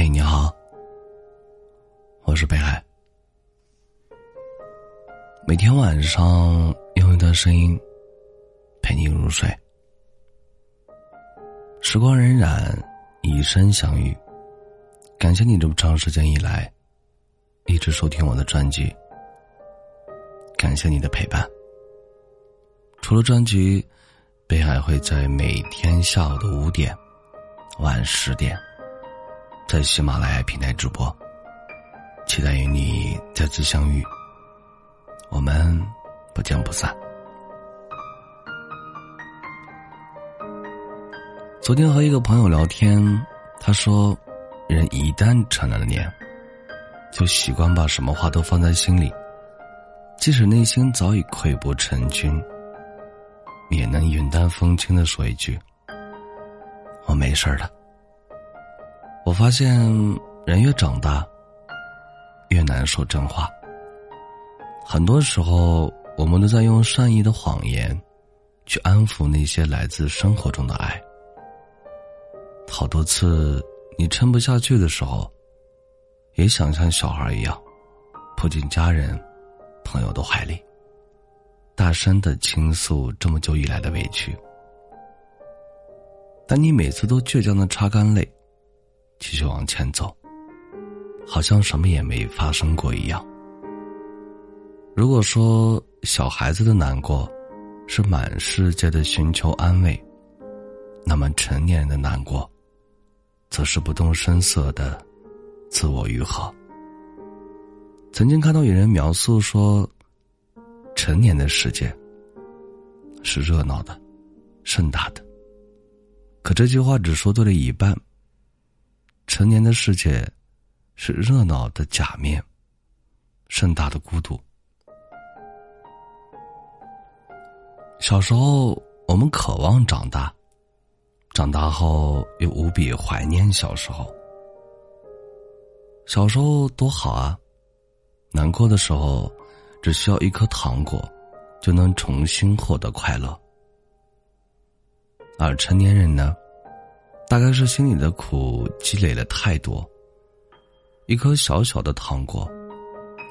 嘿，你好，我是北海。每天晚上用一段声音陪你入睡。时光荏苒，以身相遇。感谢你这么长时间以来一直收听我的专辑。感谢你的陪伴。除了专辑，北海会在每天下午的五点、晚十点。在喜马拉雅平台直播，期待与你再次相遇。我们不见不散。昨天和一个朋友聊天，他说，人一旦成了年，就习惯把什么话都放在心里，即使内心早已溃不成军，也能云淡风轻的说一句：“我没事了。”我发现，人越长大，越难说真话。很多时候，我们都在用善意的谎言，去安抚那些来自生活中的爱。好多次，你撑不下去的时候，也想像小孩一样，扑进家人、朋友的怀里，大声的倾诉这么久以来的委屈。但你每次都倔强的擦干泪。继续往前走，好像什么也没发生过一样。如果说小孩子的难过是满世界的寻求安慰，那么成年人的难过，则是不动声色的自我愈合。曾经看到有人描述说，成年的世界是热闹的、盛大的，可这句话只说对了一半。成年的世界，是热闹的假面，盛大的孤独。小时候，我们渴望长大；长大后，又无比怀念小时候。小时候多好啊！难过的时候，只需要一颗糖果，就能重新获得快乐。而成年人呢？大概是心里的苦积累了太多，一颗小小的糖果，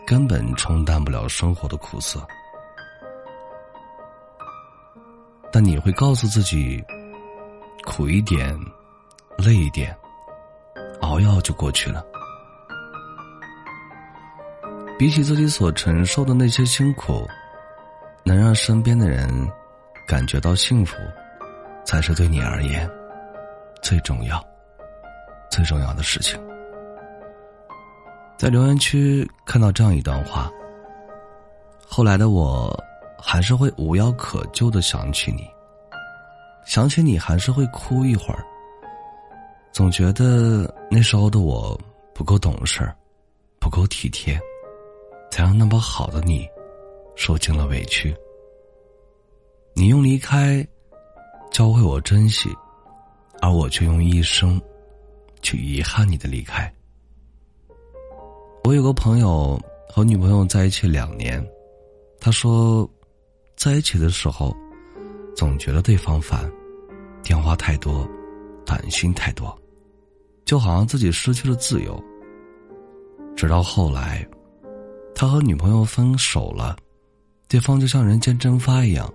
根本冲淡不了生活的苦涩。但你会告诉自己，苦一点，累一点，熬一熬就过去了。比起自己所承受的那些辛苦，能让身边的人感觉到幸福，才是对你而言。最重要、最重要的事情，在留言区看到这样一段话。后来的我，还是会无药可救的想起你，想起你还是会哭一会儿。总觉得那时候的我不够懂事，不够体贴，才让那么好的你受尽了委屈。你用离开教会我珍惜。而我却用一生，去遗憾你的离开。我有个朋友和女朋友在一起两年，他说，在一起的时候，总觉得对方烦，电话太多，短信太多，就好像自己失去了自由。直到后来，他和女朋友分手了，对方就像人间蒸发一样，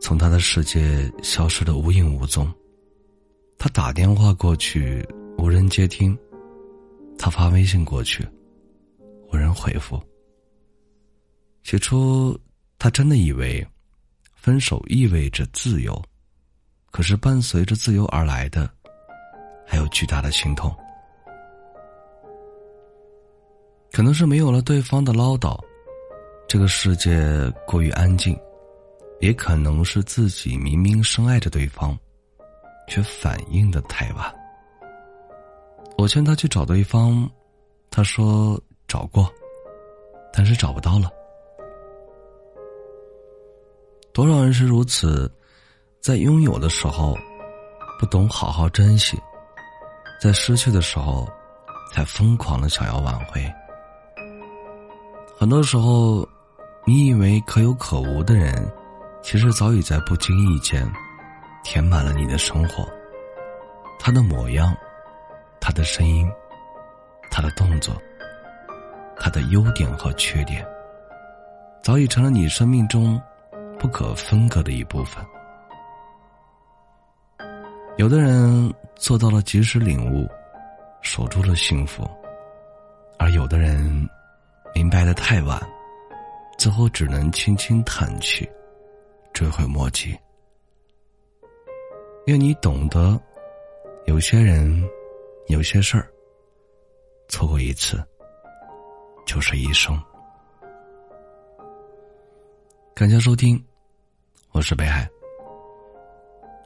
从他的世界消失的无影无踪。他打电话过去，无人接听；他发微信过去，无人回复。起初，他真的以为分手意味着自由，可是伴随着自由而来的，还有巨大的心痛。可能是没有了对方的唠叨，这个世界过于安静；也可能是自己明明深爱着对方。却反应的太晚。我劝他去找对方，他说找过，但是找不到了。多少人是如此，在拥有的时候不懂好好珍惜，在失去的时候才疯狂的想要挽回。很多时候，你以为可有可无的人，其实早已在不经意间。填满了你的生活，他的模样，他的声音，他的动作，他的优点和缺点，早已成了你生命中不可分割的一部分。有的人做到了及时领悟，守住了幸福，而有的人明白的太晚，最后只能轻轻叹气，追悔莫及。愿你懂得，有些人，有些事儿，错过一次，就是一生。感谢收听，我是北海。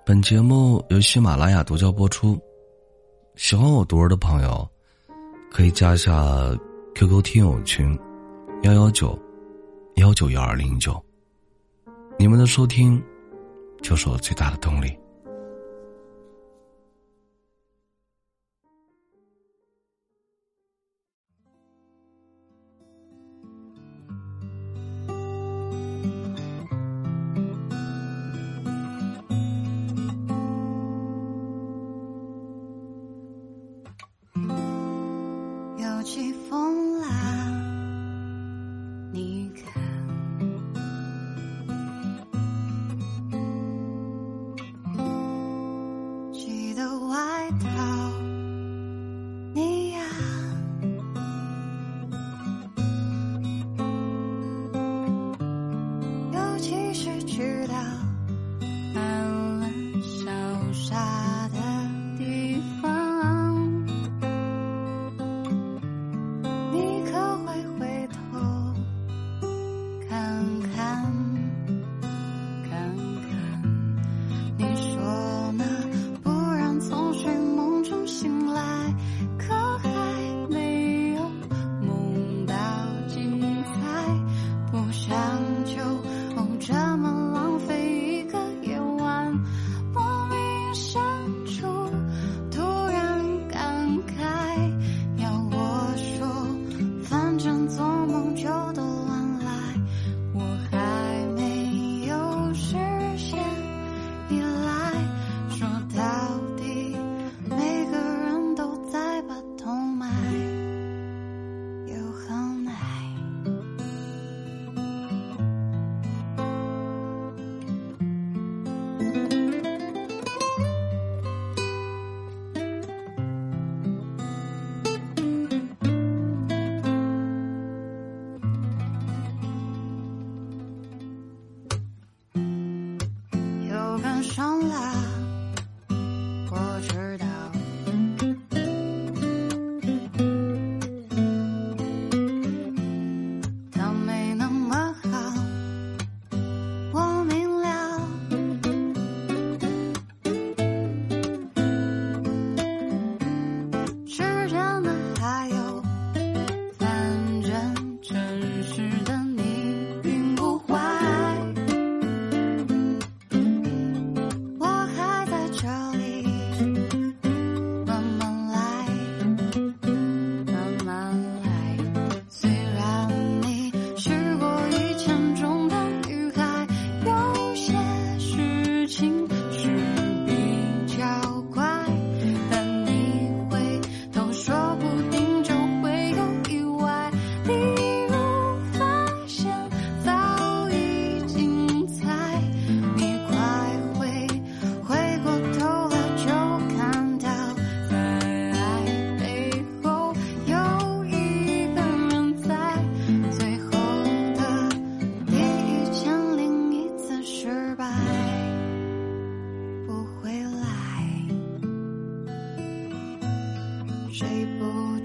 本节目由喜马拉雅独家播出。喜欢我读儿的朋友，可以加一下 QQ 听友群：幺幺九幺九幺二零九。你们的收听，就是我最大的动力。知道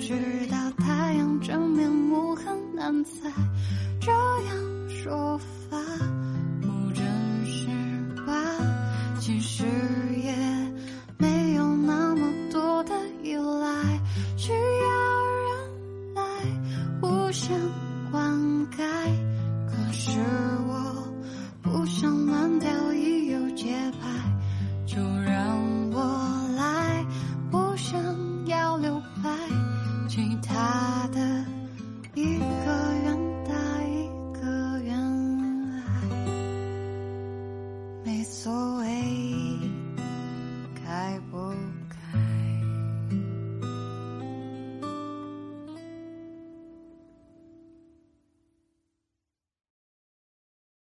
直到太阳正面目很难猜？这样说。